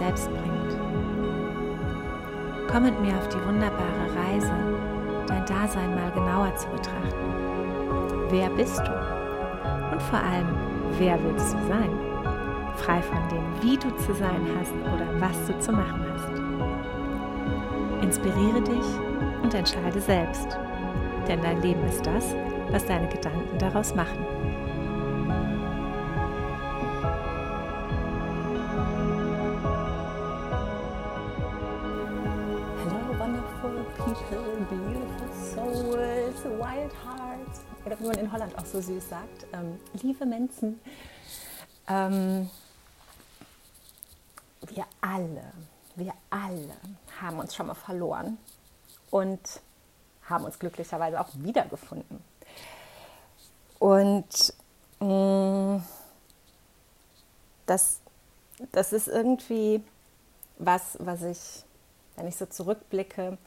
selbst bringt. Komm mit mir auf die wunderbare Reise, dein Dasein mal genauer zu betrachten. Wer bist du? Und vor allem, wer willst du sein? Frei von dem, wie du zu sein hast oder was du zu machen hast. Inspiriere dich und entscheide selbst. Denn dein Leben ist das, was deine Gedanken daraus machen. So süß sagt, ähm, liebe Menschen. Ähm, wir alle, wir alle haben uns schon mal verloren und haben uns glücklicherweise auch wiedergefunden. Und mh, mm, das, das ist irgendwie was, was ich, wenn ich so zurückblicke,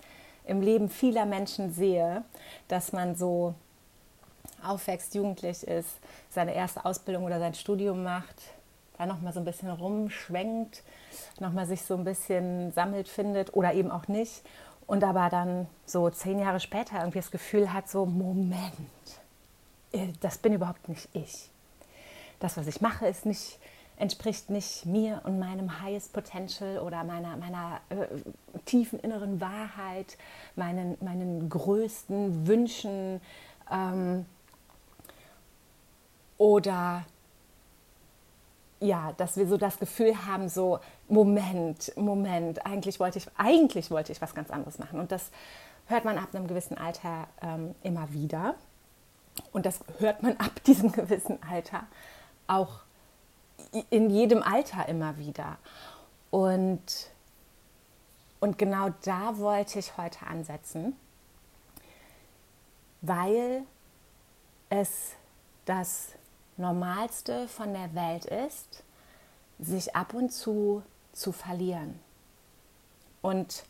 im Leben vieler Menschen sehe, dass man so aufwächst, jugendlich ist, seine erste Ausbildung oder sein Studium macht, da nochmal so ein bisschen rumschwenkt, nochmal sich so ein bisschen sammelt, findet oder eben auch nicht. Und aber dann so zehn Jahre später irgendwie das Gefühl hat, so Moment, äh, das bin überhaupt nicht ich. Das, was ich mache, ist nicht, entspricht nicht mir und meinem highest potential oder meiner, meiner äh, tiefen inneren Wahrheit, meinen, meinen größten Wünschen ähm, oder ja, dass wir so das Gefühl haben, so Moment, Moment, eigentlich wollte ich, eigentlich wollte ich was ganz anderes machen. Und das hört man ab einem gewissen Alter ähm, immer wieder. Und das hört man ab diesem gewissen Alter auch in jedem Alter immer wieder. Und, und genau da wollte ich heute ansetzen, weil es das Normalste von der Welt ist, sich ab und zu zu verlieren. Und,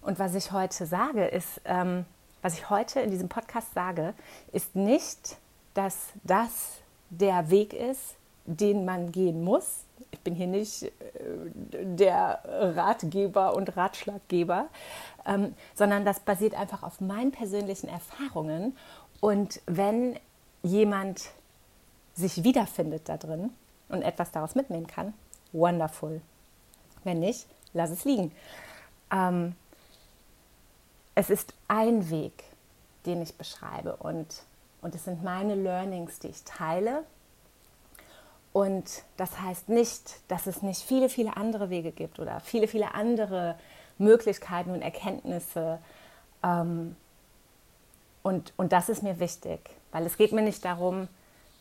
und was ich heute sage, ist, ähm, was ich heute in diesem Podcast sage, ist nicht, dass das der Weg ist, den man gehen muss. Ich bin hier nicht äh, der Ratgeber und Ratschlaggeber, ähm, sondern das basiert einfach auf meinen persönlichen Erfahrungen. Und wenn jemand sich wiederfindet da drin und etwas daraus mitnehmen kann, wonderful. Wenn nicht, lass es liegen. Ähm, es ist ein Weg, den ich beschreibe und, und es sind meine Learnings, die ich teile. Und das heißt nicht, dass es nicht viele, viele andere Wege gibt oder viele, viele andere Möglichkeiten und Erkenntnisse. Ähm, und, und das ist mir wichtig, weil es geht mir nicht darum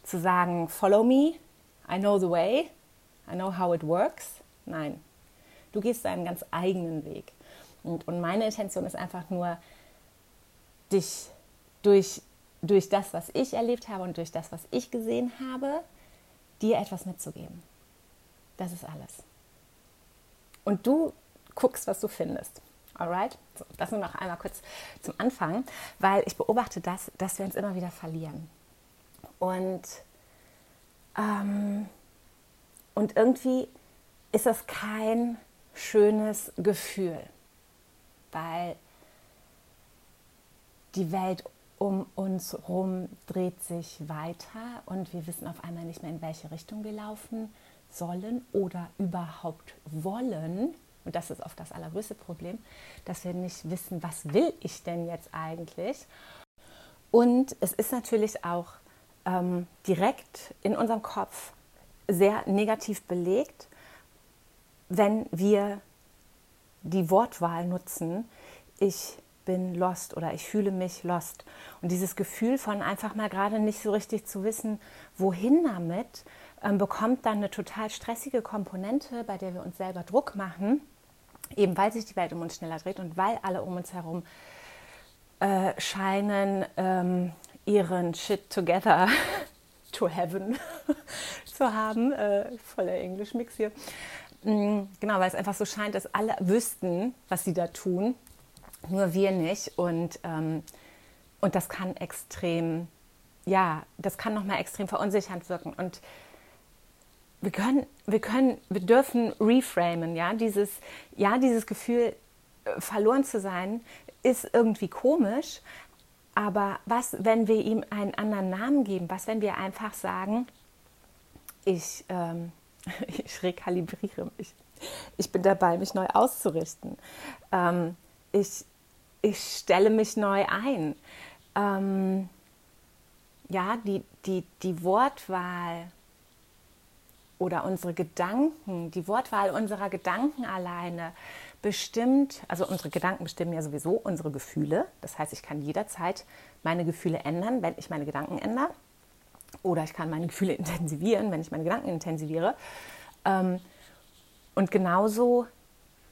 zu sagen, follow me, I know the way, I know how it works. Nein, du gehst deinen ganz eigenen Weg. Und, und meine Intention ist einfach nur, dich durch, durch das, was ich erlebt habe und durch das, was ich gesehen habe, dir etwas mitzugeben. Das ist alles. Und du guckst, was du findest. Alright? So, das nur noch einmal kurz zum Anfang, weil ich beobachte das, dass wir uns immer wieder verlieren. Und, ähm, und irgendwie ist das kein schönes Gefühl, weil die Welt um uns herum dreht sich weiter und wir wissen auf einmal nicht mehr, in welche Richtung wir laufen sollen oder überhaupt wollen. Und das ist oft das allergrößte Problem, dass wir nicht wissen, was will ich denn jetzt eigentlich. Und es ist natürlich auch ähm, direkt in unserem Kopf sehr negativ belegt, wenn wir die Wortwahl nutzen, ich bin lost oder ich fühle mich lost. Und dieses Gefühl von einfach mal gerade nicht so richtig zu wissen, wohin damit, ähm, bekommt dann eine total stressige Komponente, bei der wir uns selber Druck machen, eben weil sich die Welt um uns schneller dreht und weil alle um uns herum äh, scheinen, ähm, ihren Shit together to heaven zu haben. Äh, voller Englisch-Mix hier. Mm, genau, weil es einfach so scheint, dass alle wüssten, was sie da tun, nur wir nicht. Und, ähm, und das kann extrem, ja, das kann nochmal extrem verunsichernd wirken. Und wir können, wir können, wir dürfen reframen, ja, dieses, ja, dieses Gefühl, äh, verloren zu sein, ist irgendwie komisch, aber was, wenn wir ihm einen anderen Namen geben? Was, wenn wir einfach sagen, ich, ähm, ich rekalibriere mich, ich bin dabei, mich neu auszurichten, ähm, ich, ich stelle mich neu ein. Ähm, ja, die, die, die Wortwahl oder unsere Gedanken, die Wortwahl unserer Gedanken alleine bestimmt, also unsere Gedanken bestimmen ja sowieso unsere Gefühle. Das heißt, ich kann jederzeit meine Gefühle ändern, wenn ich meine Gedanken ändere. Oder ich kann meine Gefühle intensivieren, wenn ich meine Gedanken intensiviere. Ähm, und genauso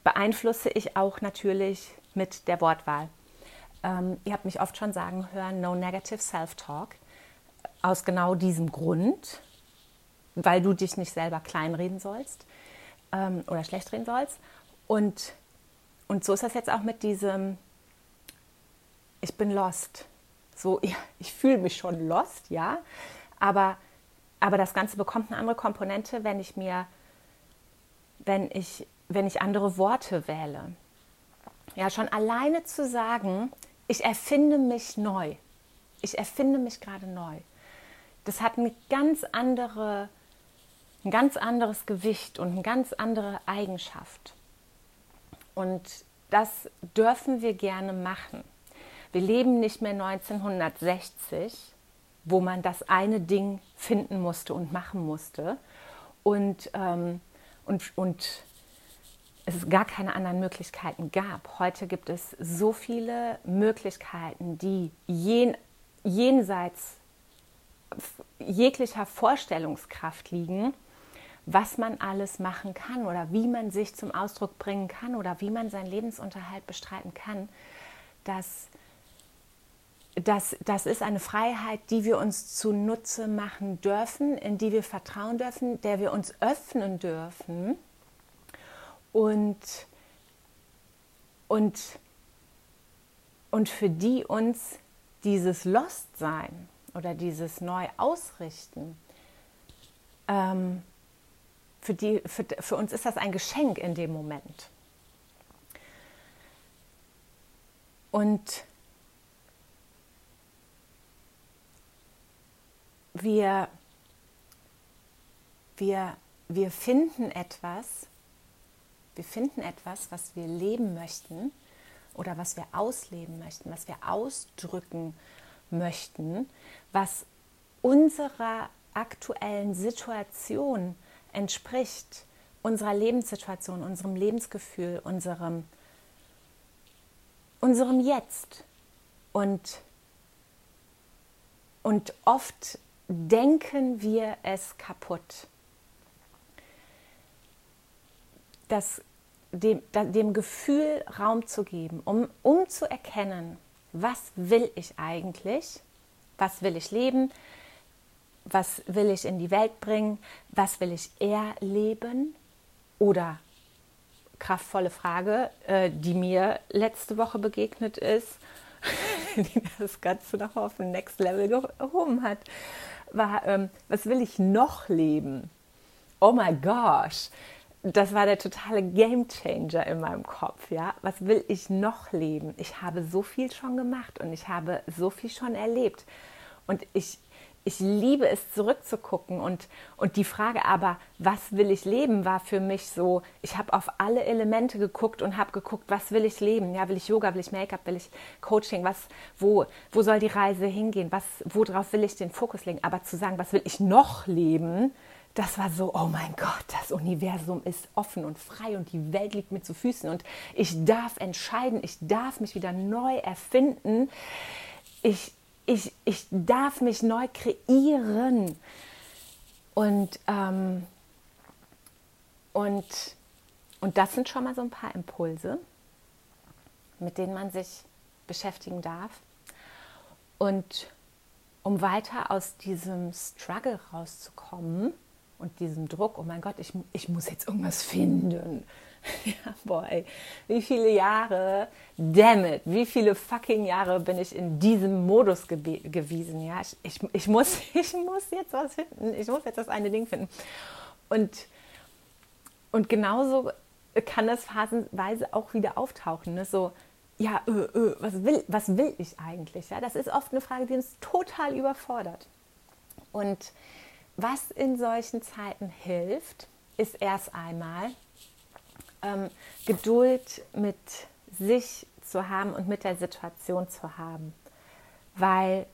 beeinflusse ich auch natürlich mit der Wortwahl. Ähm, ihr habt mich oft schon sagen hören, no negative self-talk. Aus genau diesem Grund, weil du dich nicht selber kleinreden sollst ähm, oder schlecht reden sollst. Und, und so ist das jetzt auch mit diesem, ich bin lost. So, ja, ich fühle mich schon lost, ja, aber, aber das Ganze bekommt eine andere Komponente, wenn ich mir, wenn ich, wenn ich andere Worte wähle. Ja, schon alleine zu sagen, ich erfinde mich neu. Ich erfinde mich gerade neu. Das hat eine ganz andere ein ganz anderes Gewicht und eine ganz andere Eigenschaft. Und das dürfen wir gerne machen. Wir leben nicht mehr 1960, wo man das eine Ding finden musste und machen musste und, ähm, und, und es gar keine anderen Möglichkeiten gab. Heute gibt es so viele Möglichkeiten, die jen, jenseits jeglicher Vorstellungskraft liegen was man alles machen kann oder wie man sich zum Ausdruck bringen kann oder wie man seinen Lebensunterhalt bestreiten kann, das, das, das ist eine Freiheit, die wir uns zunutze machen dürfen, in die wir vertrauen dürfen, der wir uns öffnen dürfen. Und, und, und für die uns dieses Lostsein oder dieses Neuausrichten ähm, für, die, für, für uns ist das ein Geschenk in dem Moment. Und wir, wir, wir finden etwas, wir finden etwas, was wir leben möchten oder was wir ausleben möchten, was wir ausdrücken möchten, was unserer aktuellen Situation entspricht unserer Lebenssituation, unserem Lebensgefühl, unserem, unserem Jetzt. Und, und oft denken wir es kaputt. Das, dem, dem Gefühl Raum zu geben, um, um zu erkennen, was will ich eigentlich, was will ich leben, was will ich in die Welt bringen, was will ich erleben oder kraftvolle Frage, äh, die mir letzte Woche begegnet ist, die das Ganze noch auf ein Next Level gehoben hat, war, ähm, was will ich noch leben? Oh my gosh, das war der totale Game Changer in meinem Kopf. Ja, was will ich noch leben? Ich habe so viel schon gemacht und ich habe so viel schon erlebt und ich ich liebe es zurückzugucken und, und die Frage aber, was will ich leben, war für mich so, ich habe auf alle Elemente geguckt und habe geguckt, was will ich leben? Ja, will ich Yoga, will ich Make-up, will ich Coaching, was, wo, wo soll die Reise hingehen? Was, worauf will ich den Fokus legen? Aber zu sagen, was will ich noch leben? Das war so, oh mein Gott, das Universum ist offen und frei und die Welt liegt mir zu Füßen und ich darf entscheiden, ich darf mich wieder neu erfinden. Ich, ich, ich darf mich neu kreieren. Und, ähm, und, und das sind schon mal so ein paar Impulse, mit denen man sich beschäftigen darf. Und um weiter aus diesem Struggle rauszukommen und diesem Druck, oh mein Gott, ich, ich muss jetzt irgendwas finden, Ja, boy, wie viele Jahre, damn it, wie viele fucking Jahre bin ich in diesem Modus gewesen, ja, ich, ich, ich, muss, ich muss jetzt was finden, ich muss jetzt das eine Ding finden. und, und genauso kann das phasenweise auch wieder auftauchen. Ne? So, ja, äh, äh, was, will, was will ich eigentlich? Ja, das ist oft eine Frage, die uns total überfordert. Und was in solchen Zeiten hilft, ist erst einmal ähm, Geduld mit sich zu haben und mit der Situation zu haben. Weil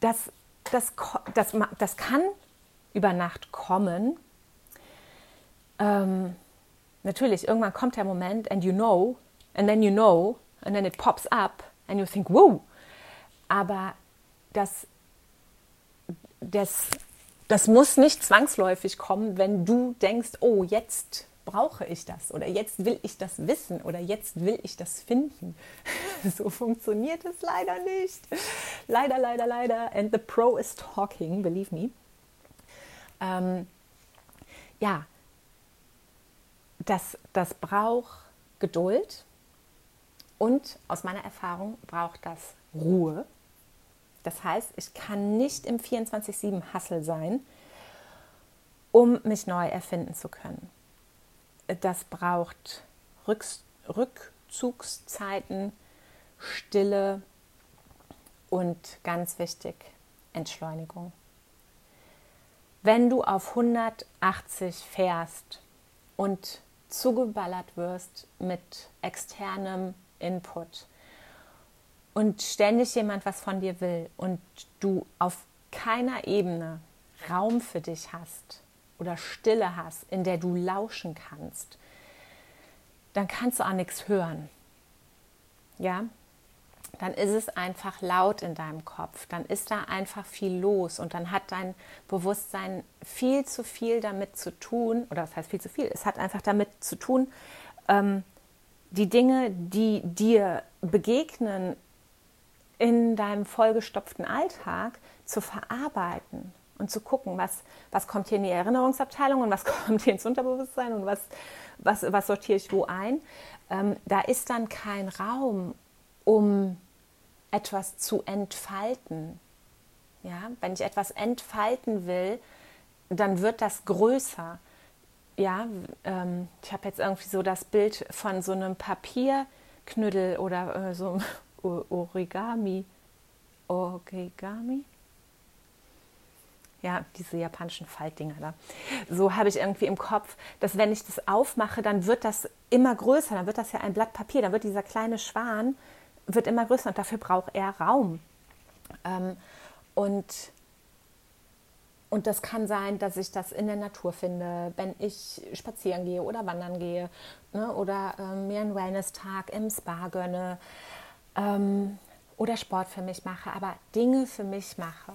das, das, das, das kann über Nacht kommen. Ähm, natürlich, irgendwann kommt der Moment and you know, and then you know, and then it pops up and you think, wow. Aber das, das, das muss nicht zwangsläufig kommen, wenn du denkst, oh, jetzt brauche ich das oder jetzt will ich das wissen oder jetzt will ich das finden. So funktioniert es leider nicht. Leider, leider, leider. And the pro is talking, believe me. Ähm, ja, das, das braucht Geduld und aus meiner Erfahrung braucht das Ruhe. Das heißt, ich kann nicht im 24-7 Hassel sein, um mich neu erfinden zu können. Das braucht Rück Rückzugszeiten, Stille und ganz wichtig, Entschleunigung. Wenn du auf 180 fährst und zugeballert wirst mit externem Input und ständig jemand was von dir will und du auf keiner Ebene Raum für dich hast oder Stille hast, in der du lauschen kannst, dann kannst du auch nichts hören. Ja, dann ist es einfach laut in deinem Kopf, dann ist da einfach viel los und dann hat dein Bewusstsein viel zu viel damit zu tun, oder was heißt viel zu viel, es hat einfach damit zu tun, ähm, die Dinge, die dir begegnen in deinem vollgestopften Alltag, zu verarbeiten und zu gucken, was, was kommt hier in die Erinnerungsabteilung und was kommt hier ins Unterbewusstsein und was, was, was sortiere ich wo ein. Ähm, da ist dann kein Raum, um etwas zu entfalten. Ja, wenn ich etwas entfalten will, dann wird das größer. Ja, ähm, ich habe jetzt irgendwie so das Bild von so einem Papierknüttel oder äh, so Origami. Origami? Ja, diese japanischen Faltdinger da. So habe ich irgendwie im Kopf, dass wenn ich das aufmache, dann wird das immer größer. Dann wird das ja ein Blatt Papier. Dann wird dieser kleine Schwan wird immer größer und dafür braucht er Raum. Ähm, und, und das kann sein, dass ich das in der Natur finde, wenn ich spazieren gehe oder wandern gehe ne, oder ähm, mir einen Wellness-Tag im Spa gönne ähm, oder Sport für mich mache, aber Dinge für mich mache.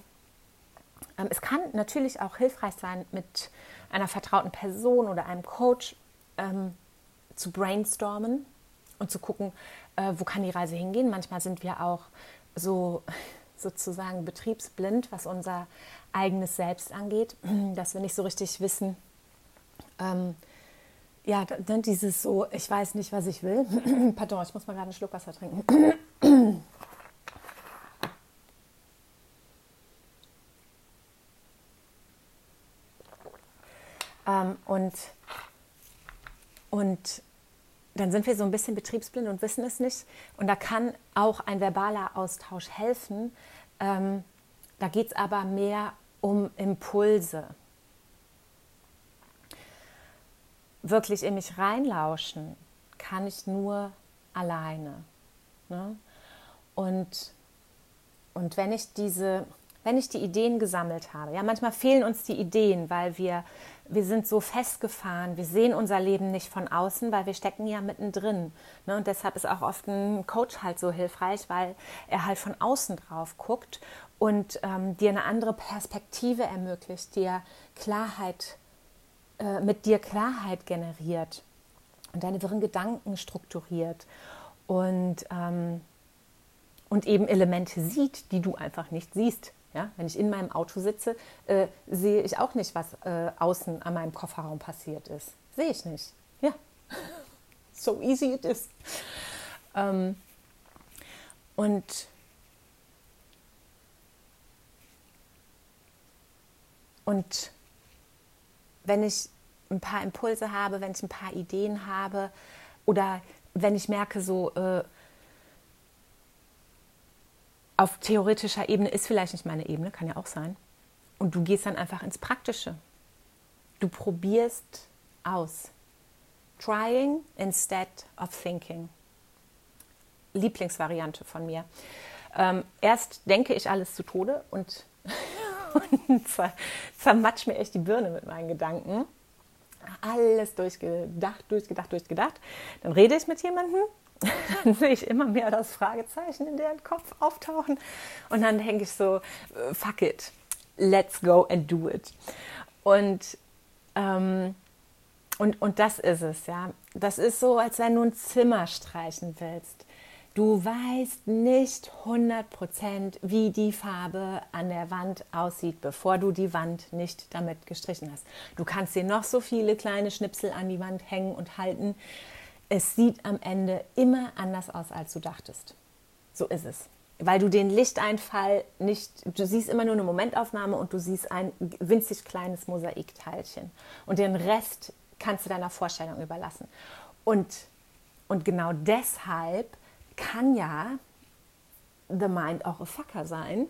Ähm, es kann natürlich auch hilfreich sein, mit einer vertrauten Person oder einem Coach ähm, zu brainstormen und zu gucken, äh, wo kann die Reise hingehen. Manchmal sind wir auch so sozusagen betriebsblind, was unser eigenes Selbst angeht, dass wir nicht so richtig wissen, ähm, ja, dann dieses so, ich weiß nicht, was ich will. Pardon, ich muss mal gerade einen Schluck Wasser trinken. ähm, und, und dann sind wir so ein bisschen betriebsblind und wissen es nicht. Und da kann auch ein verbaler Austausch helfen. Ähm, da geht es aber mehr um Impulse. Wirklich in mich reinlauschen kann ich nur alleine. Ne? Und, und wenn ich diese wenn ich die Ideen gesammelt habe. Ja, manchmal fehlen uns die Ideen, weil wir, wir sind so festgefahren, wir sehen unser Leben nicht von außen, weil wir stecken ja mittendrin. Ne? Und deshalb ist auch oft ein Coach halt so hilfreich, weil er halt von außen drauf guckt und ähm, dir eine andere Perspektive ermöglicht, dir Klarheit, äh, mit dir Klarheit generiert und deine wirren Gedanken strukturiert und, ähm, und eben Elemente sieht, die du einfach nicht siehst ja, wenn ich in meinem Auto sitze, äh, sehe ich auch nicht, was äh, außen an meinem Kofferraum passiert ist. Sehe ich nicht. Ja, so easy it is. Ähm, und und wenn ich ein paar Impulse habe, wenn ich ein paar Ideen habe oder wenn ich merke, so äh, auf theoretischer Ebene ist vielleicht nicht meine Ebene, kann ja auch sein. Und du gehst dann einfach ins Praktische. Du probierst aus. Trying instead of thinking. Lieblingsvariante von mir. Ähm, erst denke ich alles zu Tode und, und zermatsch mir echt die Birne mit meinen Gedanken. Alles durchgedacht, durchgedacht, durchgedacht. Dann rede ich mit jemandem, dann sehe ich immer mehr das Fragezeichen in deren Kopf auftauchen und dann denke ich so, äh, fuck it, let's go and do it. Und, ähm, und, und das ist es, ja. Das ist so, als wenn du ein Zimmer streichen willst. Du weißt nicht 100%, wie die Farbe an der Wand aussieht, bevor du die Wand nicht damit gestrichen hast. Du kannst dir noch so viele kleine Schnipsel an die Wand hängen und halten. Es sieht am Ende immer anders aus, als du dachtest. So ist es. Weil du den Lichteinfall nicht, du siehst immer nur eine Momentaufnahme und du siehst ein winzig kleines Mosaikteilchen. Und den Rest kannst du deiner Vorstellung überlassen. Und, und genau deshalb kann ja The Mind auch ein Fucker sein,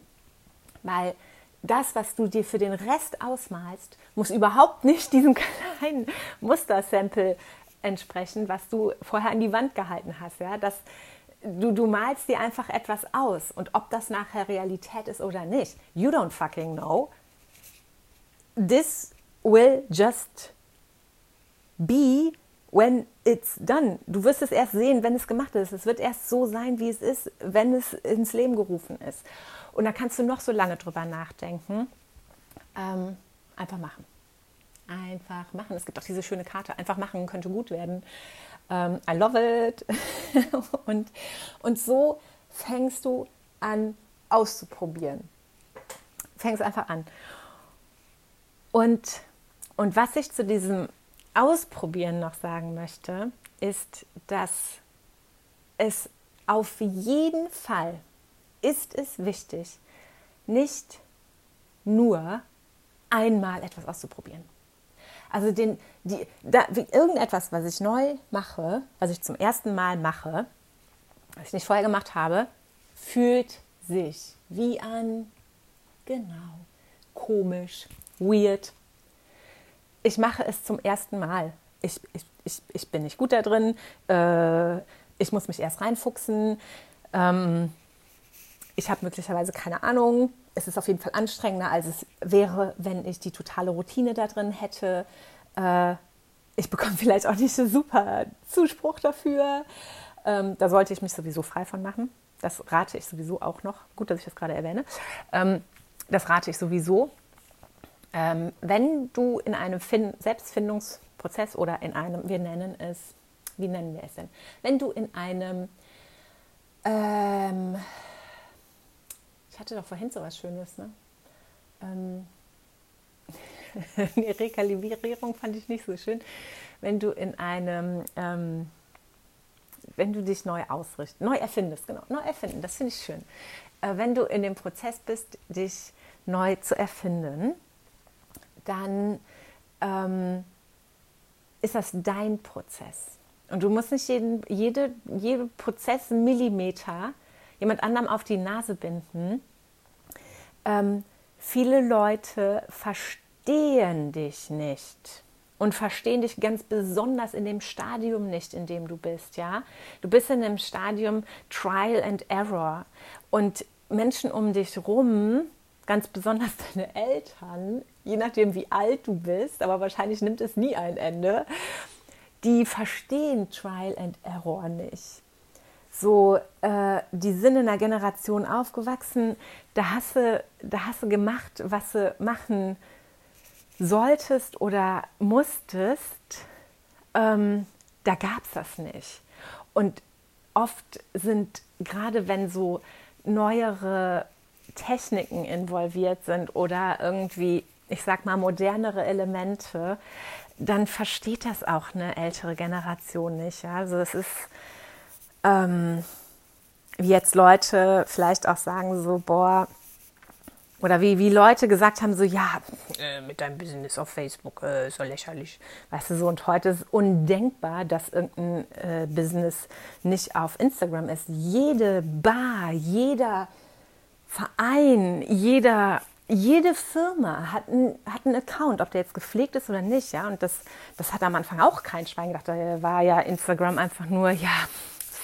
weil das, was du dir für den Rest ausmalst, muss überhaupt nicht diesem kleinen Mustersample entsprechen, was du vorher an die Wand gehalten hast. Ja? Das, du, du malst dir einfach etwas aus und ob das nachher Realität ist oder nicht, you don't fucking know. This will just be when it's done. Du wirst es erst sehen, wenn es gemacht ist. Es wird erst so sein, wie es ist, wenn es ins Leben gerufen ist. Und da kannst du noch so lange drüber nachdenken. Ähm, einfach machen. Einfach machen. Es gibt auch diese schöne Karte. Einfach machen könnte gut werden. Ähm, I love it. und, und so fängst du an auszuprobieren. Fängst einfach an. Und, und was ich zu diesem Ausprobieren noch sagen möchte, ist, dass es auf jeden Fall ist es wichtig, nicht nur einmal etwas auszuprobieren. Also den, die, da, irgendetwas, was ich neu mache, was ich zum ersten Mal mache, was ich nicht vorher gemacht habe, fühlt sich wie an, genau, komisch, weird, ich mache es zum ersten Mal. Ich, ich, ich, ich bin nicht gut da drin. Äh, ich muss mich erst reinfuchsen. Ähm, ich habe möglicherweise keine Ahnung. Es ist auf jeden Fall anstrengender, als es wäre, wenn ich die totale Routine da drin hätte. Äh, ich bekomme vielleicht auch nicht so super Zuspruch dafür. Ähm, da sollte ich mich sowieso frei von machen. Das rate ich sowieso auch noch. Gut, dass ich das gerade erwähne. Ähm, das rate ich sowieso. Ähm, wenn du in einem fin Selbstfindungsprozess oder in einem, wir nennen es, wie nennen wir es denn? Wenn du in einem, ähm, ich hatte doch vorhin so was Schönes, ne? Ähm, eine Rekalibrierung fand ich nicht so schön. Wenn du in einem, ähm, wenn du dich neu ausrichtest, neu erfindest, genau, neu erfinden, das finde ich schön. Äh, wenn du in dem Prozess bist, dich neu zu erfinden, dann ähm, ist das dein Prozess. Und du musst nicht jeden, jede, jede Prozess Millimeter jemand anderem auf die Nase binden. Ähm, viele Leute verstehen dich nicht und verstehen dich ganz besonders in dem Stadium nicht, in dem du bist, ja? Du bist in dem Stadium Trial and Error und Menschen um dich rum ganz besonders deine Eltern, je nachdem wie alt du bist, aber wahrscheinlich nimmt es nie ein Ende, die verstehen Trial and Error nicht. So, äh, die sind in einer Generation aufgewachsen, da hast, du, da hast du gemacht, was du machen solltest oder musstest. Ähm, da gab es das nicht. Und oft sind, gerade wenn so neuere Techniken involviert sind oder irgendwie, ich sag mal, modernere Elemente, dann versteht das auch eine ältere Generation nicht. Ja? Also es ist, ähm, wie jetzt Leute vielleicht auch sagen so, boah, oder wie, wie Leute gesagt haben, so ja, äh, mit deinem Business auf Facebook, äh, so lächerlich. Weißt du, so und heute ist undenkbar, dass irgendein äh, Business nicht auf Instagram ist. Jede Bar, jeder Verein, jeder, jede Firma hat, ein, hat einen Account, ob der jetzt gepflegt ist oder nicht. Ja? Und das, das hat am Anfang auch kein Schwein gedacht. Da war ja Instagram einfach nur, ja,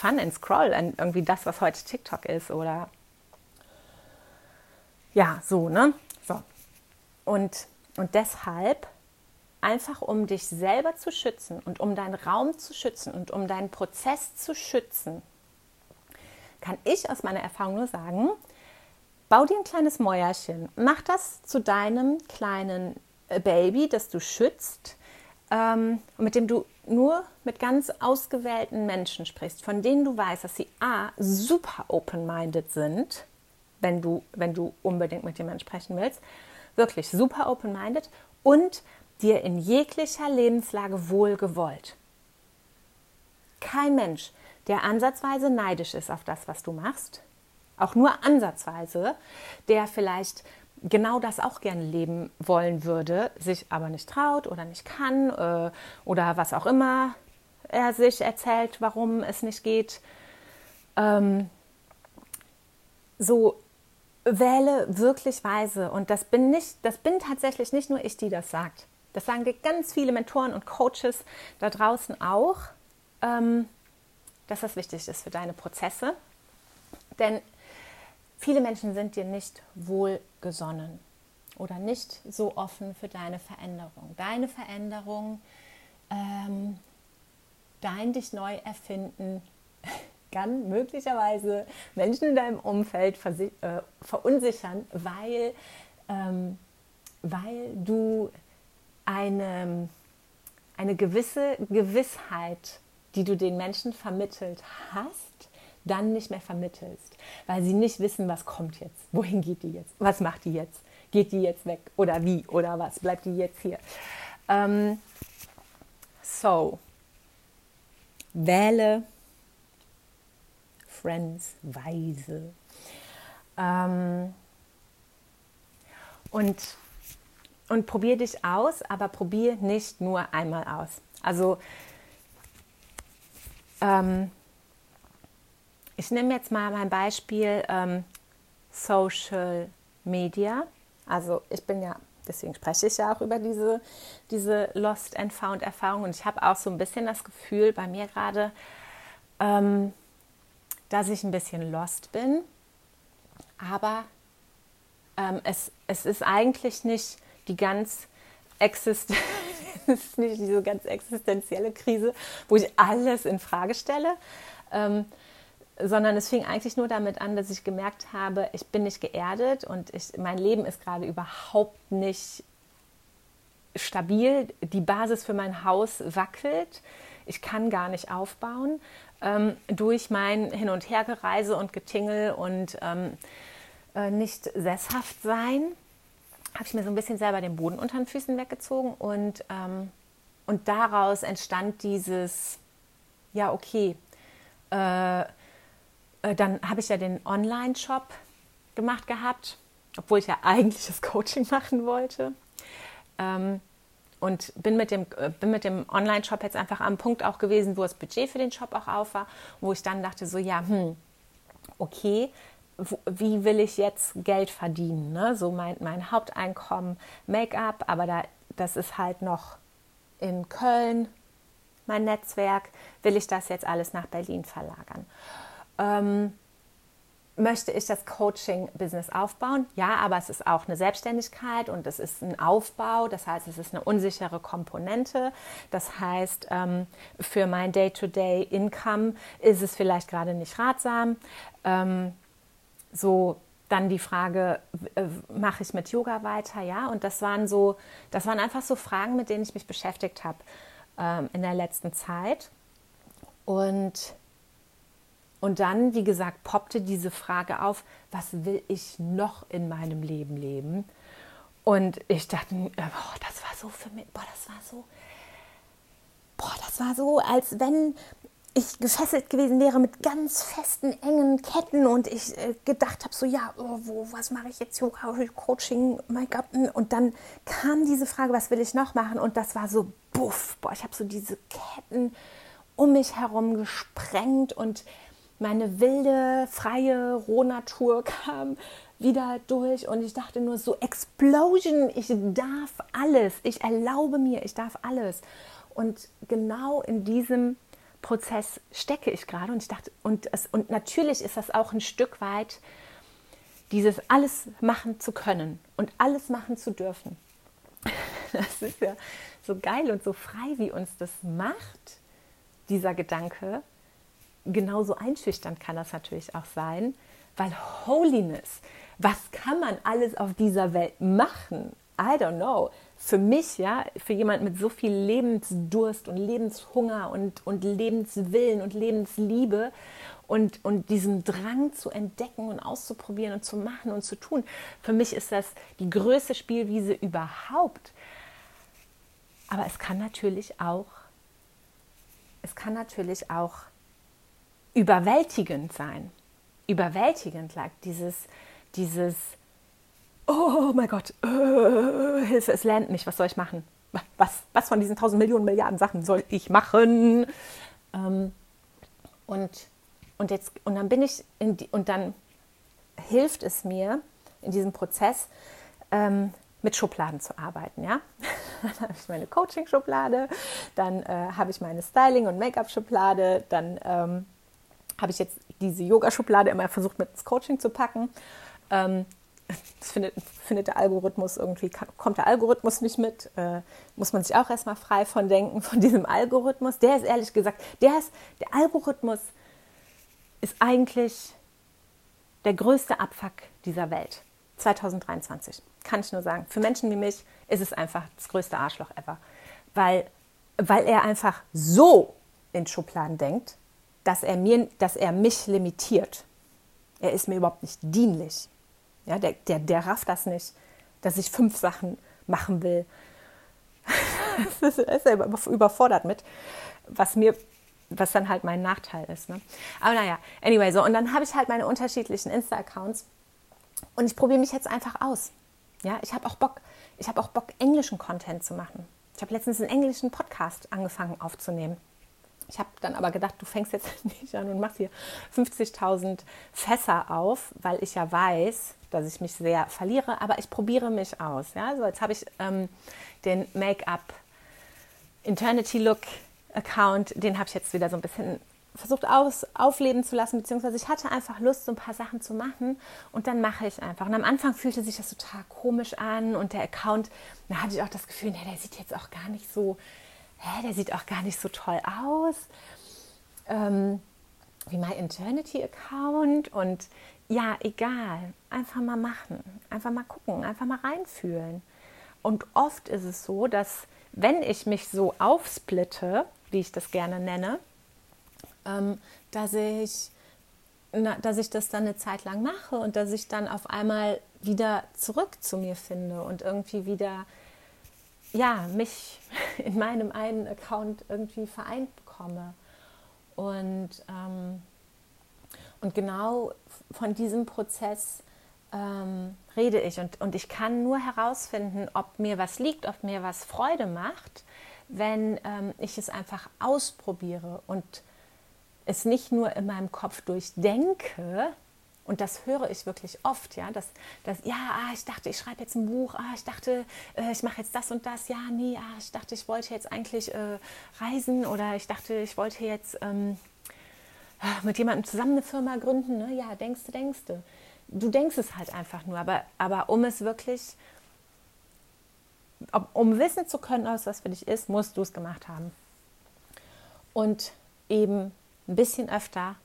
Fun and Scroll, irgendwie das, was heute TikTok ist oder ja, so, ne? So. Und, und deshalb, einfach um dich selber zu schützen und um deinen Raum zu schützen und um deinen Prozess zu schützen, kann ich aus meiner Erfahrung nur sagen, bau dir ein kleines Mäuerchen, mach das zu deinem kleinen äh, Baby, das du schützt, ähm, mit dem du nur mit ganz ausgewählten Menschen sprichst, von denen du weißt, dass sie A, super open-minded sind, wenn du, wenn du unbedingt mit jemandem sprechen willst. Wirklich super open-minded und dir in jeglicher Lebenslage wohlgewollt. Kein Mensch, der ansatzweise neidisch ist auf das, was du machst, auch nur ansatzweise, der vielleicht genau das auch gerne leben wollen würde, sich aber nicht traut oder nicht kann äh, oder was auch immer er sich erzählt, warum es nicht geht. Ähm, so wähle wirklich weise. Und das bin nicht, das bin tatsächlich nicht nur ich, die das sagt. Das sagen dir ganz viele Mentoren und Coaches da draußen auch, ähm, dass das wichtig ist für deine Prozesse. Denn viele Menschen sind dir nicht wohlgesonnen oder nicht so offen für deine Veränderung. Deine Veränderung, ähm, dein dich neu erfinden, kann möglicherweise Menschen in deinem Umfeld äh, verunsichern, weil, ähm, weil du eine, eine gewisse Gewissheit, die du den Menschen vermittelt hast, dann nicht mehr vermittelst, weil sie nicht wissen, was kommt jetzt, wohin geht die jetzt, was macht die jetzt, geht die jetzt weg? Oder wie? Oder was, bleibt die jetzt hier. Ähm, so, wähle Friends weise. Ähm, und, und probier dich aus, aber probier nicht nur einmal aus. Also ähm, ich nehme jetzt mal mein Beispiel ähm, Social Media. Also ich bin ja, deswegen spreche ich ja auch über diese, diese Lost and Found Erfahrung und ich habe auch so ein bisschen das Gefühl bei mir gerade, ähm, dass ich ein bisschen lost bin. Aber ähm, es, es ist eigentlich nicht die ganz exist ist nicht diese ganz existenzielle Krise, wo ich alles in Frage stelle, ähm, sondern es fing eigentlich nur damit an, dass ich gemerkt habe, ich bin nicht geerdet und ich, mein Leben ist gerade überhaupt nicht stabil. Die Basis für mein Haus wackelt. Ich kann gar nicht aufbauen ähm, durch mein Hin- und Hergereise und Getingel und ähm, äh, nicht sesshaft sein, habe ich mir so ein bisschen selber den Boden unter den Füßen weggezogen und, ähm, und daraus entstand dieses, ja, okay, äh, äh, dann habe ich ja den Online-Shop gemacht gehabt, obwohl ich ja eigentlich das Coaching machen wollte. Ähm, und bin mit dem, äh, dem Online-Shop jetzt einfach am Punkt auch gewesen, wo das Budget für den Shop auch auf war, wo ich dann dachte, so ja, hm, okay, wie will ich jetzt Geld verdienen? Ne? So mein, mein Haupteinkommen Make-up, aber da, das ist halt noch in Köln mein Netzwerk. Will ich das jetzt alles nach Berlin verlagern? Ähm, möchte ich das Coaching-Business aufbauen? Ja, aber es ist auch eine Selbstständigkeit und es ist ein Aufbau. Das heißt, es ist eine unsichere Komponente. Das heißt, ähm, für mein Day-to-Day-Income ist es vielleicht gerade nicht ratsam. Ähm, so dann die Frage, äh, mache ich mit Yoga weiter? Ja, und das waren so, das waren einfach so Fragen, mit denen ich mich beschäftigt habe ähm, in der letzten Zeit. Und und dann, wie gesagt, poppte diese Frage auf, was will ich noch in meinem Leben leben? Und ich dachte, boah, das war so für mich, boah, das war so, boah, das war so, als wenn, ich gefesselt gewesen wäre mit ganz festen, engen Ketten und ich äh, gedacht habe, so ja, oh, wo, was mache ich jetzt, Yoga, Coaching, Make-up und dann kam diese Frage, was will ich noch machen? Und das war so, buff, boah, ich habe so diese Ketten um mich herum gesprengt und meine wilde, freie Rohnatur kam wieder durch und ich dachte nur so, Explosion, ich darf alles, ich erlaube mir, ich darf alles. Und genau in diesem Prozess stecke ich gerade und ich dachte, und, es, und natürlich ist das auch ein Stück weit dieses alles machen zu können und alles machen zu dürfen. Das ist ja so geil und so frei, wie uns das macht, dieser Gedanke. Genauso einschüchternd kann das natürlich auch sein, weil Holiness, was kann man alles auf dieser Welt machen? I don't know für mich, ja, für jemand mit so viel Lebensdurst und Lebenshunger und, und Lebenswillen und Lebensliebe und, und diesen Drang zu entdecken und auszuprobieren und zu machen und zu tun, für mich ist das die größte Spielwiese überhaupt. Aber es kann natürlich auch, es kann natürlich auch überwältigend sein. Überwältigend lag dieses, dieses oh mein Gott, äh, Hilfe, es lernt mich, was soll ich machen? Was, was von diesen tausend Millionen Milliarden Sachen soll ich machen? Ähm, und, und, jetzt, und dann bin ich in die, und dann hilft es mir in diesem Prozess, ähm, mit Schubladen zu arbeiten. Ja? Dann habe ich meine Coaching-Schublade, dann äh, habe ich meine Styling- und Make-up-Schublade, dann ähm, habe ich jetzt diese Yoga-Schublade immer versucht mit ins Coaching zu packen. Ähm, das findet, findet der Algorithmus irgendwie, kommt der Algorithmus nicht mit, äh, muss man sich auch erstmal frei von denken, von diesem Algorithmus. Der ist ehrlich gesagt, der, ist, der Algorithmus ist eigentlich der größte Abfuck dieser Welt. 2023, kann ich nur sagen. Für Menschen wie mich ist es einfach das größte Arschloch ever. Weil, weil er einfach so in Schubladen denkt, dass er, mir, dass er mich limitiert. Er ist mir überhaupt nicht dienlich. Ja, der, der, der rafft das nicht, dass ich fünf Sachen machen will. das ist er überfordert mit, was mir, was dann halt mein Nachteil ist. Ne? Aber naja, anyway, so. Und dann habe ich halt meine unterschiedlichen Insta-Accounts und ich probiere mich jetzt einfach aus. Ja, ich habe auch Bock, ich habe auch Bock, englischen Content zu machen. Ich habe letztens einen englischen Podcast angefangen aufzunehmen. Ich habe dann aber gedacht, du fängst jetzt nicht an und machst hier 50.000 Fässer auf, weil ich ja weiß, dass ich mich sehr verliere, aber ich probiere mich aus. Ja? Also jetzt habe ich ähm, den Make-up Eternity Look Account, den habe ich jetzt wieder so ein bisschen versucht aus, aufleben zu lassen, beziehungsweise ich hatte einfach Lust, so ein paar Sachen zu machen und dann mache ich einfach. Und am Anfang fühlte sich das total komisch an und der Account, da hatte ich auch das Gefühl, nee, der sieht jetzt auch gar nicht so, hä, der sieht auch gar nicht so toll aus. Ähm, wie mein Eternity Account und ja, egal, einfach mal machen, einfach mal gucken, einfach mal reinfühlen. Und oft ist es so, dass wenn ich mich so aufsplitte, wie ich das gerne nenne, ähm, dass ich na, dass ich das dann eine Zeit lang mache und dass ich dann auf einmal wieder zurück zu mir finde und irgendwie wieder ja mich in meinem einen Account irgendwie vereint bekomme und ähm, und genau von diesem Prozess ähm, rede ich. Und, und ich kann nur herausfinden, ob mir was liegt, ob mir was Freude macht, wenn ähm, ich es einfach ausprobiere und es nicht nur in meinem Kopf durchdenke, und das höre ich wirklich oft, ja, dass, dass ja, ah, ich dachte, ich schreibe jetzt ein Buch, ah, ich dachte, äh, ich mache jetzt das und das, ja, nee, ah, ich dachte, ich wollte jetzt eigentlich äh, reisen oder ich dachte, ich wollte jetzt ähm, mit jemandem zusammen eine Firma gründen, ne? ja, denkst du, denkst du. Du denkst es halt einfach nur, aber, aber um es wirklich, um wissen zu können, was das für dich ist, musst du es gemacht haben. Und eben ein bisschen öfter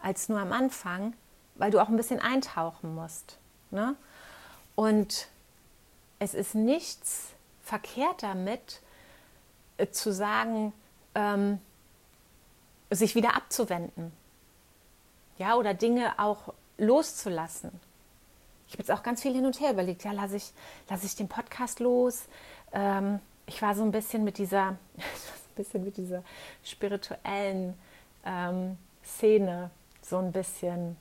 als nur am Anfang, weil du auch ein bisschen eintauchen musst. Ne? Und es ist nichts verkehrt damit, äh, zu sagen, ähm, sich wieder abzuwenden. Ja, oder Dinge auch loszulassen. Ich habe jetzt auch ganz viel hin und her überlegt. Ja, lasse ich, lass ich den Podcast los? Ähm, ich war so ein bisschen mit dieser, ein bisschen mit dieser spirituellen ähm, Szene so ein bisschen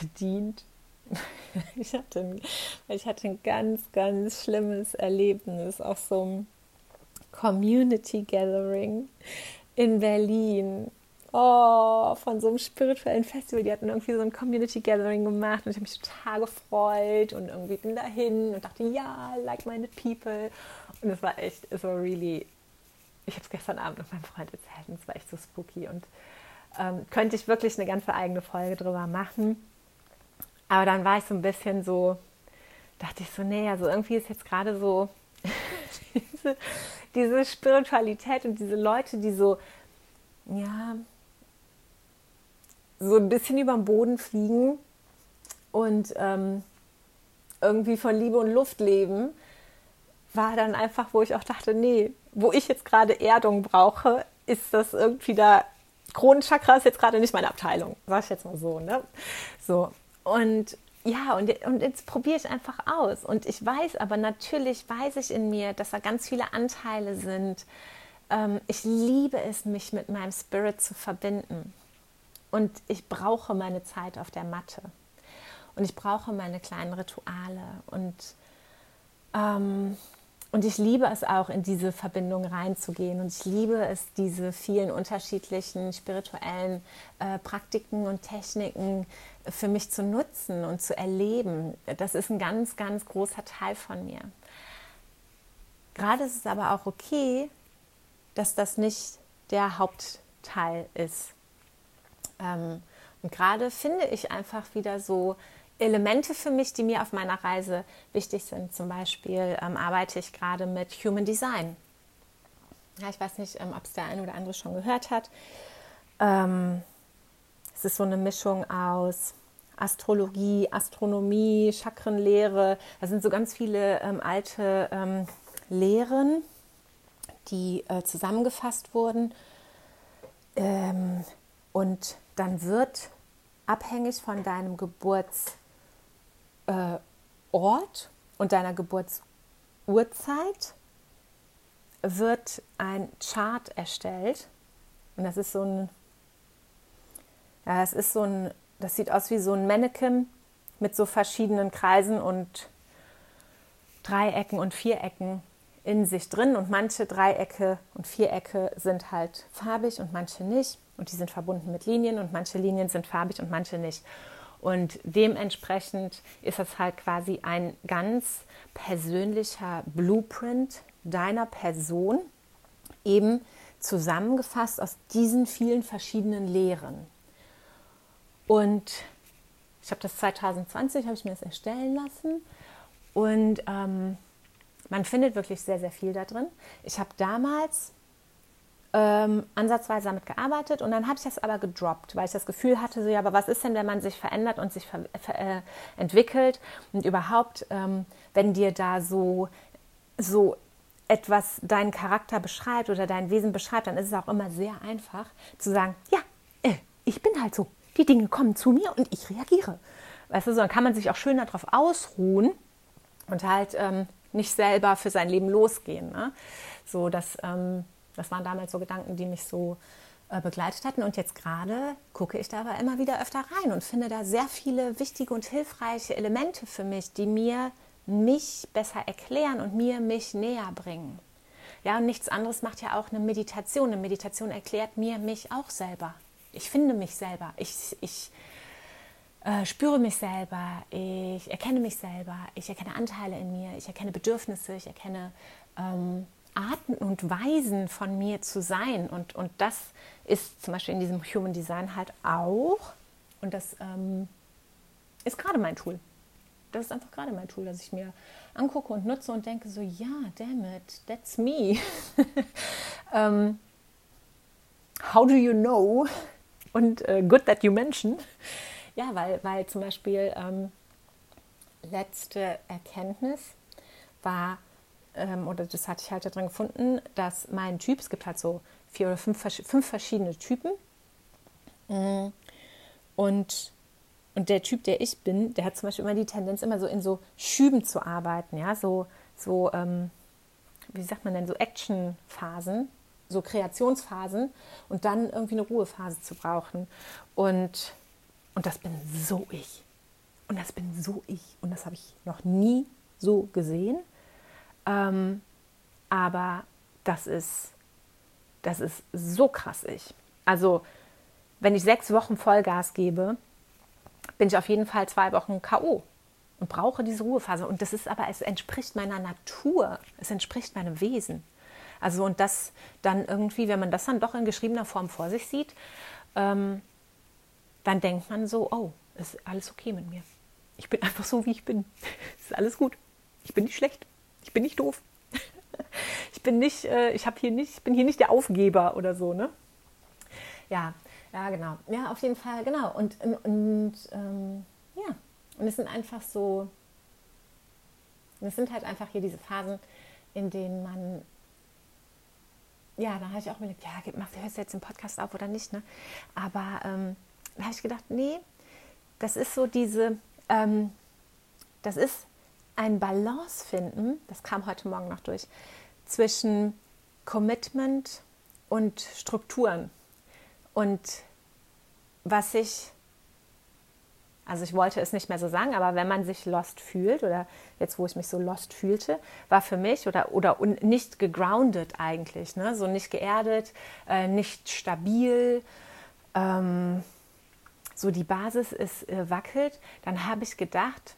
bedient. Ich hatte, ein, ich hatte ein ganz, ganz schlimmes Erlebnis auf so einem Community Gathering in Berlin. Oh, von so einem spirituellen Festival. Die hatten irgendwie so ein Community Gathering gemacht und ich habe mich total gefreut und irgendwie bin dahin und dachte, ja, like-minded people. Und es war echt, es war really, ich habe es gestern Abend mit meinem Freund erzählt und es war echt so spooky und ähm, könnte ich wirklich eine ganze eigene Folge drüber machen. Aber dann war ich so ein bisschen so, dachte ich so, nee, also irgendwie ist jetzt gerade so diese, diese Spiritualität und diese Leute, die so, ja, so ein bisschen über den Boden fliegen und ähm, irgendwie von Liebe und Luft leben, war dann einfach, wo ich auch dachte, nee, wo ich jetzt gerade Erdung brauche, ist das irgendwie da Kronenchakra ist jetzt gerade nicht meine Abteilung, sag ich jetzt mal so. Ne? So. Und ja, und, und jetzt probiere ich einfach aus. Und ich weiß aber natürlich, weiß ich in mir, dass da ganz viele Anteile sind. Ähm, ich liebe es, mich mit meinem Spirit zu verbinden. Und ich brauche meine Zeit auf der Matte. Und ich brauche meine kleinen Rituale. Und ähm, und ich liebe es auch, in diese Verbindung reinzugehen. Und ich liebe es, diese vielen unterschiedlichen spirituellen äh, Praktiken und Techniken für mich zu nutzen und zu erleben. Das ist ein ganz, ganz großer Teil von mir. Gerade ist es aber auch okay, dass das nicht der Hauptteil ist. Ähm, und gerade finde ich einfach wieder so Elemente für mich, die mir auf meiner Reise wichtig sind. Zum Beispiel ähm, arbeite ich gerade mit Human Design. Ja, ich weiß nicht, ähm, ob es der eine oder andere schon gehört hat. Ähm, es ist so eine Mischung aus Astrologie, Astronomie, Chakrenlehre. Da sind so ganz viele ähm, alte ähm, Lehren, die äh, zusammengefasst wurden. Ähm, und dann wird abhängig von deinem Geburts äh, Ort und deiner Geburtsurzeit wird ein Chart erstellt. Und das ist so ein, ja, das ist so ein, das sieht aus wie so ein Mannequin mit so verschiedenen Kreisen und Dreiecken und Vierecken in sich drin. Und manche Dreiecke und Vierecke sind halt farbig und manche nicht. Und die sind verbunden mit Linien und manche Linien sind farbig und manche nicht. Und dementsprechend ist es halt quasi ein ganz persönlicher Blueprint deiner Person, eben zusammengefasst aus diesen vielen verschiedenen Lehren. Und ich habe das 2020, habe ich mir das erstellen lassen. Und ähm, man findet wirklich sehr, sehr viel da drin. Ich habe damals ähm, ansatzweise damit gearbeitet und dann habe ich das aber gedroppt, weil ich das Gefühl hatte, so ja, aber was ist denn, wenn man sich verändert und sich ver äh, entwickelt und überhaupt, ähm, wenn dir da so, so etwas deinen Charakter beschreibt oder dein Wesen beschreibt, dann ist es auch immer sehr einfach zu sagen, ja, äh, ich bin halt so, die Dinge kommen zu mir und ich reagiere. Weißt du, so dann kann man sich auch schön darauf ausruhen und halt ähm, nicht selber für sein Leben losgehen. Ne? So, dass ähm, das waren damals so Gedanken, die mich so äh, begleitet hatten. Und jetzt gerade gucke ich da aber immer wieder öfter rein und finde da sehr viele wichtige und hilfreiche Elemente für mich, die mir mich besser erklären und mir mich näher bringen. Ja, und nichts anderes macht ja auch eine Meditation. Eine Meditation erklärt mir mich auch selber. Ich finde mich selber. Ich, ich äh, spüre mich selber. Ich erkenne mich selber. Ich erkenne Anteile in mir. Ich erkenne Bedürfnisse. Ich erkenne ähm, Arten und Weisen von mir zu sein. Und, und das ist zum Beispiel in diesem Human Design halt auch. Und das ähm, ist gerade mein Tool. Das ist einfach gerade mein Tool, das ich mir angucke und nutze und denke so, ja, damn it, that's me. um, ähm, how do you know? Und uh, good that you mention. Ja, weil, weil zum Beispiel ähm, letzte Erkenntnis war, ähm, oder das hatte ich halt darin gefunden, dass mein Typ, es gibt halt so vier oder fünf, fünf verschiedene Typen. Mm. Und, und der Typ, der ich bin, der hat zum Beispiel immer die Tendenz, immer so in so Schüben zu arbeiten, ja, so, so ähm, wie sagt man denn, so Action-Phasen. so Kreationsphasen und dann irgendwie eine Ruhephase zu brauchen. Und, und das bin so ich. Und das bin so ich. Und das habe ich noch nie so gesehen. Ähm, aber das ist, das ist so krass ich. Also, wenn ich sechs Wochen Vollgas gebe, bin ich auf jeden Fall zwei Wochen K.O. und brauche diese Ruhephase. Und das ist aber, es entspricht meiner Natur, es entspricht meinem Wesen. Also, und das dann irgendwie, wenn man das dann doch in geschriebener Form vor sich sieht, ähm, dann denkt man so, oh, ist alles okay mit mir. Ich bin einfach so, wie ich bin. ist alles gut. Ich bin nicht schlecht. Ich bin nicht doof. ich bin nicht, äh, ich habe hier nicht, ich bin hier nicht der Aufgeber oder so, ne? Ja, ja, genau. Ja, auf jeden Fall, genau. Und, und, und ähm, ja, und es sind einfach so, es sind halt einfach hier diese Phasen, in denen man, ja, da habe ich auch überlegt, ja, hörst du jetzt den Podcast auf oder nicht, ne? Aber ähm, da habe ich gedacht, nee, das ist so diese, ähm, das ist ein Balance finden, das kam heute Morgen noch durch, zwischen Commitment und Strukturen. Und was ich, also ich wollte es nicht mehr so sagen, aber wenn man sich lost fühlt oder jetzt, wo ich mich so lost fühlte, war für mich oder, oder nicht gegroundet eigentlich, ne? so nicht geerdet, äh, nicht stabil, ähm, so die Basis ist äh, wackelt, dann habe ich gedacht,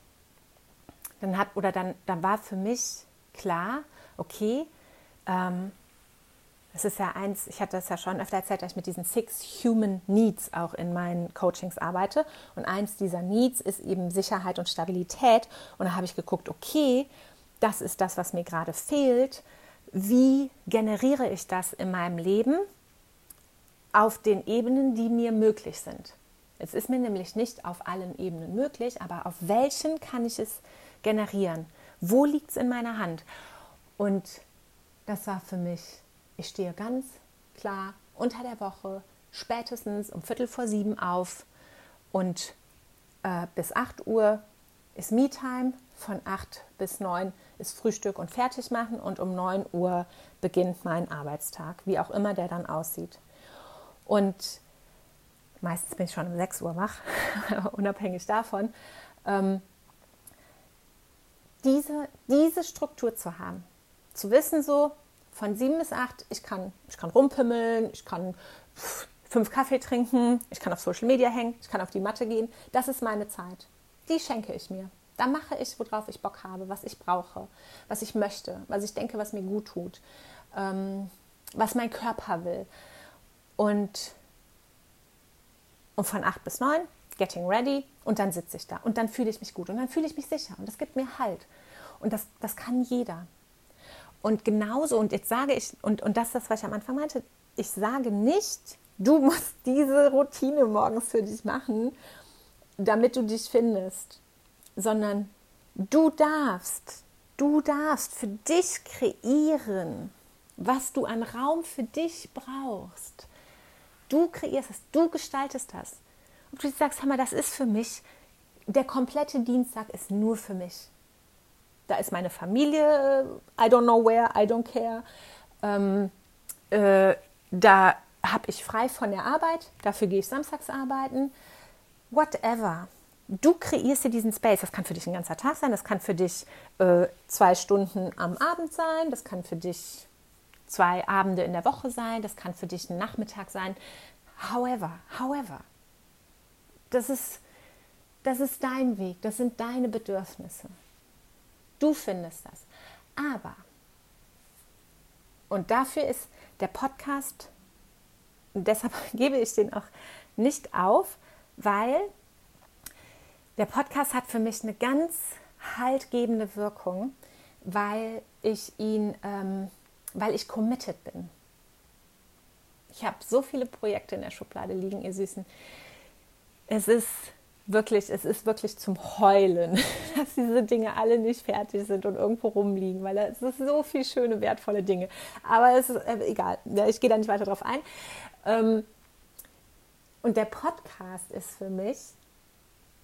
dann hab, oder dann, dann war für mich klar, okay, ähm, das ist ja eins, ich hatte das ja schon öfter erzählt, dass ich mit diesen Six Human Needs auch in meinen Coachings arbeite. Und eins dieser Needs ist eben Sicherheit und Stabilität. Und da habe ich geguckt, okay, das ist das, was mir gerade fehlt. Wie generiere ich das in meinem Leben auf den Ebenen, die mir möglich sind? Es ist mir nämlich nicht auf allen Ebenen möglich, aber auf welchen kann ich es generieren? Wo liegt es in meiner Hand? Und das war für mich ich stehe ganz klar unter der Woche spätestens um Viertel vor sieben auf und äh, bis 8 Uhr ist Me-Time. Von 8 bis 9 ist Frühstück und fertig machen und um 9 Uhr beginnt mein Arbeitstag, wie auch immer der dann aussieht. Und meistens bin ich schon um 6 Uhr wach, unabhängig davon. Ähm, diese, diese Struktur zu haben, zu wissen so, von sieben bis acht, ich kann, ich kann rumpimmeln, ich kann fünf Kaffee trinken, ich kann auf Social Media hängen, ich kann auf die Matte gehen. Das ist meine Zeit. Die schenke ich mir. Da mache ich, worauf ich Bock habe, was ich brauche, was ich möchte, was ich denke, was mir gut tut, ähm, was mein Körper will. Und, und von acht bis neun, getting ready, und dann sitze ich da. Und dann fühle ich mich gut und dann fühle ich mich sicher. Und das gibt mir Halt. Und das, das kann jeder. Und genauso, und jetzt sage ich, und, und das ist das, was ich am Anfang meinte, ich sage nicht, du musst diese Routine morgens für dich machen, damit du dich findest, sondern du darfst, du darfst für dich kreieren, was du an Raum für dich brauchst. Du kreierst es, du gestaltest das. Und du sagst, hör mal, das ist für mich, der komplette Dienstag ist nur für mich. Da ist meine Familie, I don't know where, I don't care. Ähm, äh, da habe ich frei von der Arbeit, dafür gehe ich samstags arbeiten. Whatever. Du kreierst dir diesen Space. Das kann für dich ein ganzer Tag sein, das kann für dich äh, zwei Stunden am Abend sein, das kann für dich zwei Abende in der Woche sein, das kann für dich ein Nachmittag sein. However, however. Das ist, das ist dein Weg, das sind deine Bedürfnisse. Du findest das. Aber, und dafür ist der Podcast, deshalb gebe ich den auch nicht auf, weil der Podcast hat für mich eine ganz haltgebende Wirkung, weil ich ihn, ähm, weil ich committed bin. Ich habe so viele Projekte in der Schublade liegen, ihr Süßen. Es ist wirklich, es ist wirklich zum Heulen, dass diese Dinge alle nicht fertig sind und irgendwo rumliegen, weil es ist so viel schöne, wertvolle Dinge. Aber es ist äh, egal, ich gehe da nicht weiter drauf ein. Ähm, und der Podcast ist für mich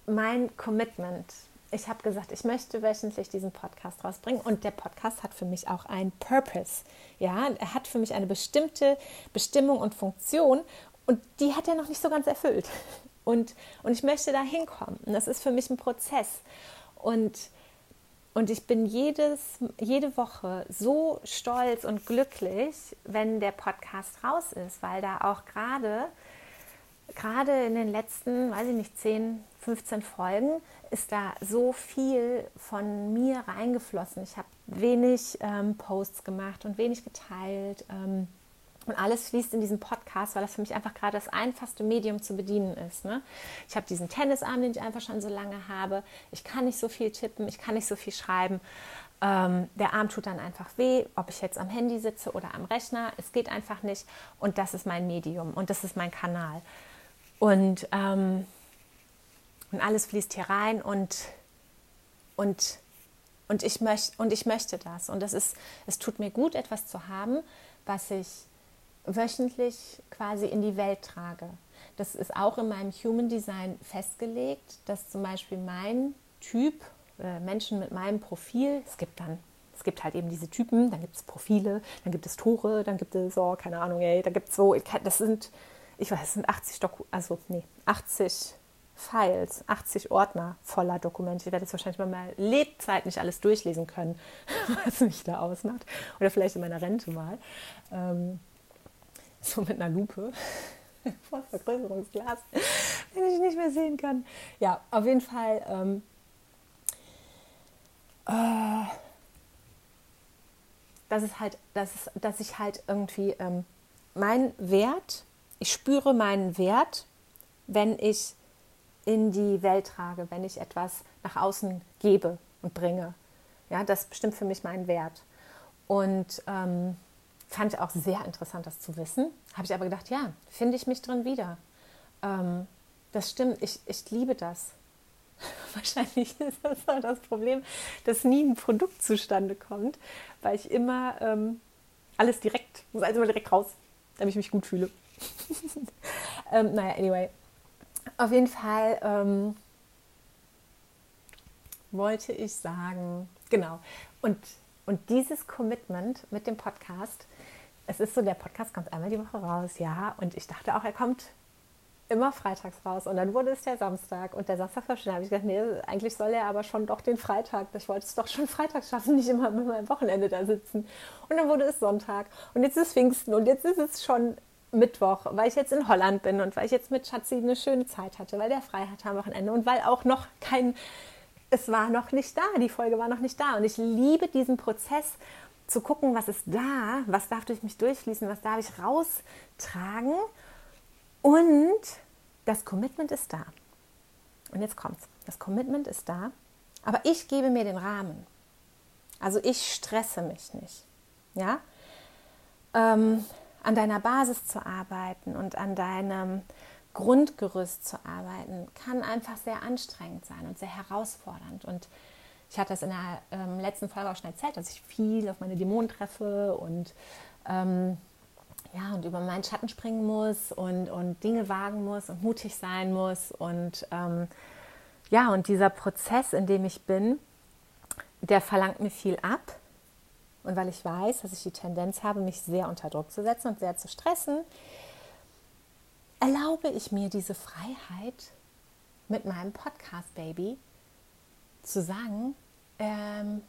mein Commitment. ich habe gesagt, ich möchte wöchentlich diesen Podcast rausbringen und der Podcast hat für mich auch einen Purpose. Ja, er hat für mich eine bestimmte Bestimmung und Funktion und die hat er noch nicht so ganz erfüllt. Und, und ich möchte da hinkommen. Und das ist für mich ein Prozess. Und, und ich bin jedes, jede Woche so stolz und glücklich, wenn der Podcast raus ist, weil da auch gerade gerade in den letzten, weiß ich nicht, 10, 15 Folgen ist da so viel von mir reingeflossen. Ich habe wenig ähm, Posts gemacht und wenig geteilt. Ähm, und alles fließt in diesen Podcast, weil das für mich einfach gerade das einfachste Medium zu bedienen ist. Ne? Ich habe diesen Tennisarm, den ich einfach schon so lange habe. Ich kann nicht so viel tippen, ich kann nicht so viel schreiben. Ähm, der Arm tut dann einfach weh, ob ich jetzt am Handy sitze oder am Rechner. Es geht einfach nicht. Und das ist mein Medium und das ist mein Kanal. Und, ähm, und alles fließt hier rein und, und, und, ich möcht, und ich möchte das. Und das ist, es tut mir gut, etwas zu haben, was ich wöchentlich quasi in die Welt trage. Das ist auch in meinem Human Design festgelegt, dass zum Beispiel mein Typ, äh, Menschen mit meinem Profil, es gibt dann, es gibt halt eben diese Typen, dann gibt es Profile, dann gibt es Tore, dann gibt es, oh, keine Ahnung, ey, da gibt es so, das sind, ich weiß, es sind 80 Doku, also nee, 80 Files, 80 Ordner voller Dokumente. Ich werde jetzt wahrscheinlich bei meiner Lebzeit nicht alles durchlesen können, was mich da ausmacht. Oder vielleicht in meiner Rente mal. Ähm, so mit einer Lupe vor Vergrößerungsglas, wenn ich nicht mehr sehen kann. Ja, auf jeden Fall. Ähm, äh, das ist halt, das ist, dass ich halt irgendwie ähm, mein Wert, ich spüre meinen Wert, wenn ich in die Welt trage, wenn ich etwas nach außen gebe und bringe. Ja, das bestimmt für mich meinen Wert. Und ähm, Fand ich auch sehr interessant, das zu wissen. Habe ich aber gedacht, ja, finde ich mich drin wieder. Ähm, das stimmt, ich, ich liebe das. Wahrscheinlich ist das auch das Problem, dass nie ein Produkt zustande kommt, weil ich immer ähm, alles direkt, muss alles immer direkt raus, damit ich mich gut fühle. ähm, naja, anyway. Auf jeden Fall ähm, wollte ich sagen, genau. Und, und dieses Commitment mit dem Podcast es ist so, der Podcast kommt einmal die Woche raus, ja. Und ich dachte auch, er kommt immer freitags raus. Und dann wurde es der Samstag. Und der Samstag war schon, da habe ich gedacht, nee, eigentlich soll er aber schon doch den Freitag. Ich wollte es doch schon freitags schaffen, nicht immer mit meinem Wochenende da sitzen. Und dann wurde es Sonntag. Und jetzt ist Pfingsten. Und jetzt ist es schon Mittwoch, weil ich jetzt in Holland bin und weil ich jetzt mit Schatzi eine schöne Zeit hatte, weil der frei hatte am Wochenende und weil auch noch kein, es war noch nicht da, die Folge war noch nicht da. Und ich liebe diesen Prozess zu gucken, was ist da, was darf durch mich durchfließen, was darf ich raustragen. Und das Commitment ist da. Und jetzt kommt's. Das Commitment ist da, aber ich gebe mir den Rahmen. Also ich stresse mich nicht. Ja? Ähm, an deiner Basis zu arbeiten und an deinem Grundgerüst zu arbeiten, kann einfach sehr anstrengend sein und sehr herausfordernd. Und ich hatte das in der ähm, letzten Folge auch schon erzählt, dass ich viel auf meine Dämonen treffe und ähm, ja, und über meinen Schatten springen muss und, und Dinge wagen muss und mutig sein muss. Und ähm, ja, und dieser Prozess, in dem ich bin, der verlangt mir viel ab. Und weil ich weiß, dass ich die Tendenz habe, mich sehr unter Druck zu setzen und sehr zu stressen, erlaube ich mir diese Freiheit mit meinem Podcast Baby zu sagen, ähm,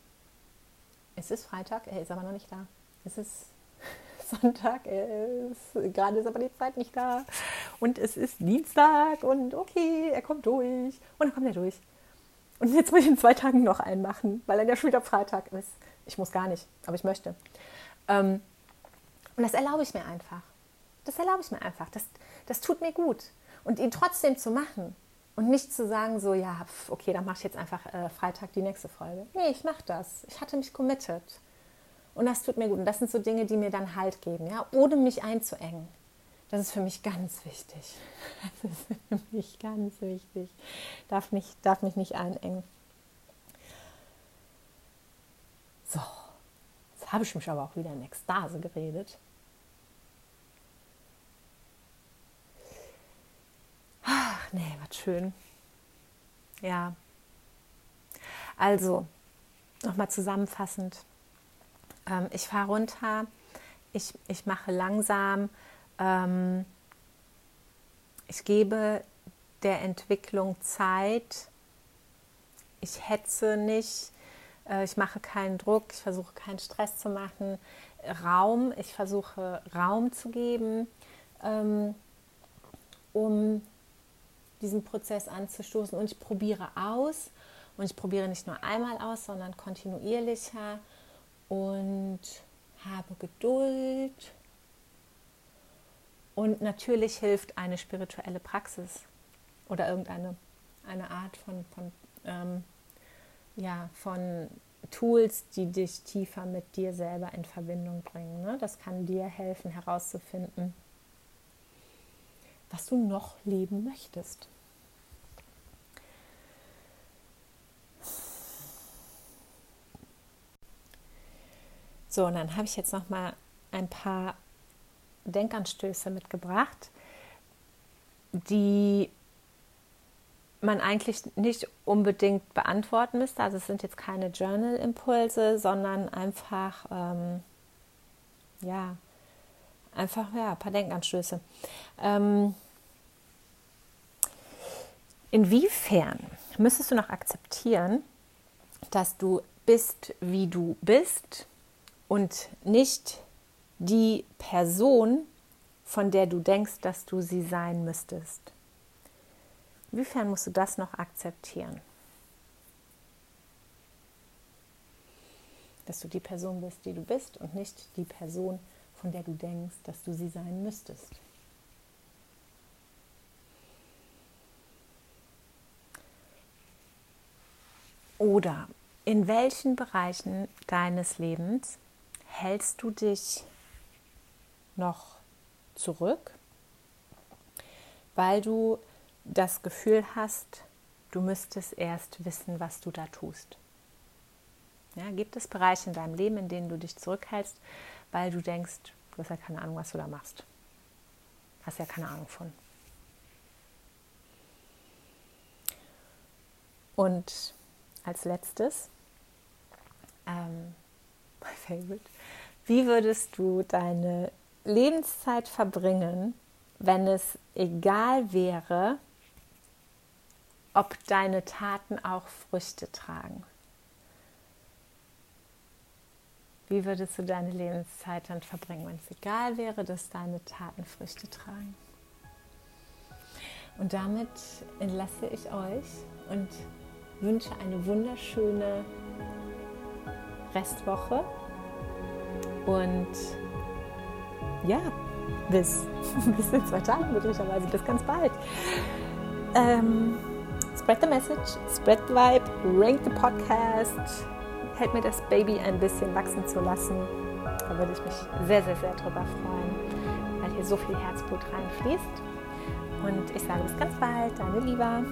es ist Freitag, er ist aber noch nicht da. Es ist Sonntag, er ist, gerade ist aber die Zeit nicht da. Und es ist Dienstag und okay, er kommt durch. Und dann kommt er durch. Und jetzt muss ich in zwei Tagen noch einen machen, weil er ja schon wieder Freitag ist. Ich muss gar nicht, aber ich möchte. Ähm, und das erlaube ich mir einfach. Das erlaube ich mir einfach. Das, das tut mir gut. Und ihn trotzdem zu machen, und nicht zu sagen, so, ja, okay, dann mache ich jetzt einfach äh, Freitag die nächste Folge. Nee, ich mache das. Ich hatte mich committed. Und das tut mir gut. Und das sind so Dinge, die mir dann Halt geben, ja, ohne mich einzuengen. Das ist für mich ganz wichtig. Das ist für mich ganz wichtig. Darf mich, darf mich nicht einengen. So, jetzt habe ich mich aber auch wieder in Ekstase geredet. Nee, was schön. Ja. Also, nochmal zusammenfassend. Ähm, ich fahre runter, ich, ich mache langsam, ähm, ich gebe der Entwicklung Zeit, ich hetze nicht, äh, ich mache keinen Druck, ich versuche keinen Stress zu machen, Raum, ich versuche Raum zu geben, ähm, um diesen Prozess anzustoßen und ich probiere aus und ich probiere nicht nur einmal aus, sondern kontinuierlicher und habe Geduld. Und natürlich hilft eine spirituelle Praxis oder irgendeine eine Art von, von, ähm, ja, von Tools, die dich tiefer mit dir selber in Verbindung bringen. Ne? Das kann dir helfen herauszufinden, was du noch leben möchtest. So, und dann habe ich jetzt noch mal ein paar Denkanstöße mitgebracht, die man eigentlich nicht unbedingt beantworten müsste. Also es sind jetzt keine Journal-Impulse, sondern einfach, ähm, ja, einfach ja, ein paar Denkanstöße. Ähm, inwiefern müsstest du noch akzeptieren, dass du bist, wie du bist und nicht die Person, von der du denkst, dass du sie sein müsstest. Inwiefern musst du das noch akzeptieren? Dass du die Person bist, die du bist und nicht die Person, von der du denkst, dass du sie sein müsstest. Oder in welchen Bereichen deines Lebens hältst du dich noch zurück, weil du das Gefühl hast, du müsstest erst wissen, was du da tust. Ja, gibt es Bereiche in deinem Leben, in denen du dich zurückhältst, weil du denkst, du hast ja keine Ahnung, was du da machst. Hast ja keine Ahnung von. Und als letztes, ähm, my favorite, wie würdest du deine Lebenszeit verbringen, wenn es egal wäre, ob deine Taten auch Früchte tragen? Wie würdest du deine Lebenszeit dann verbringen, wenn es egal wäre, dass deine Taten Früchte tragen? Und damit entlasse ich euch und wünsche eine wunderschöne Restwoche und ja, bis, bis in zwei Tagen möglicherweise, bis ganz bald. Ähm, spread the message, spread the vibe, rank the podcast, help mir das Baby ein bisschen wachsen zu lassen. Da würde ich mich sehr, sehr, sehr drüber freuen, weil hier so viel Herzblut reinfließt. Und ich sage bis ganz bald, deine Lieber.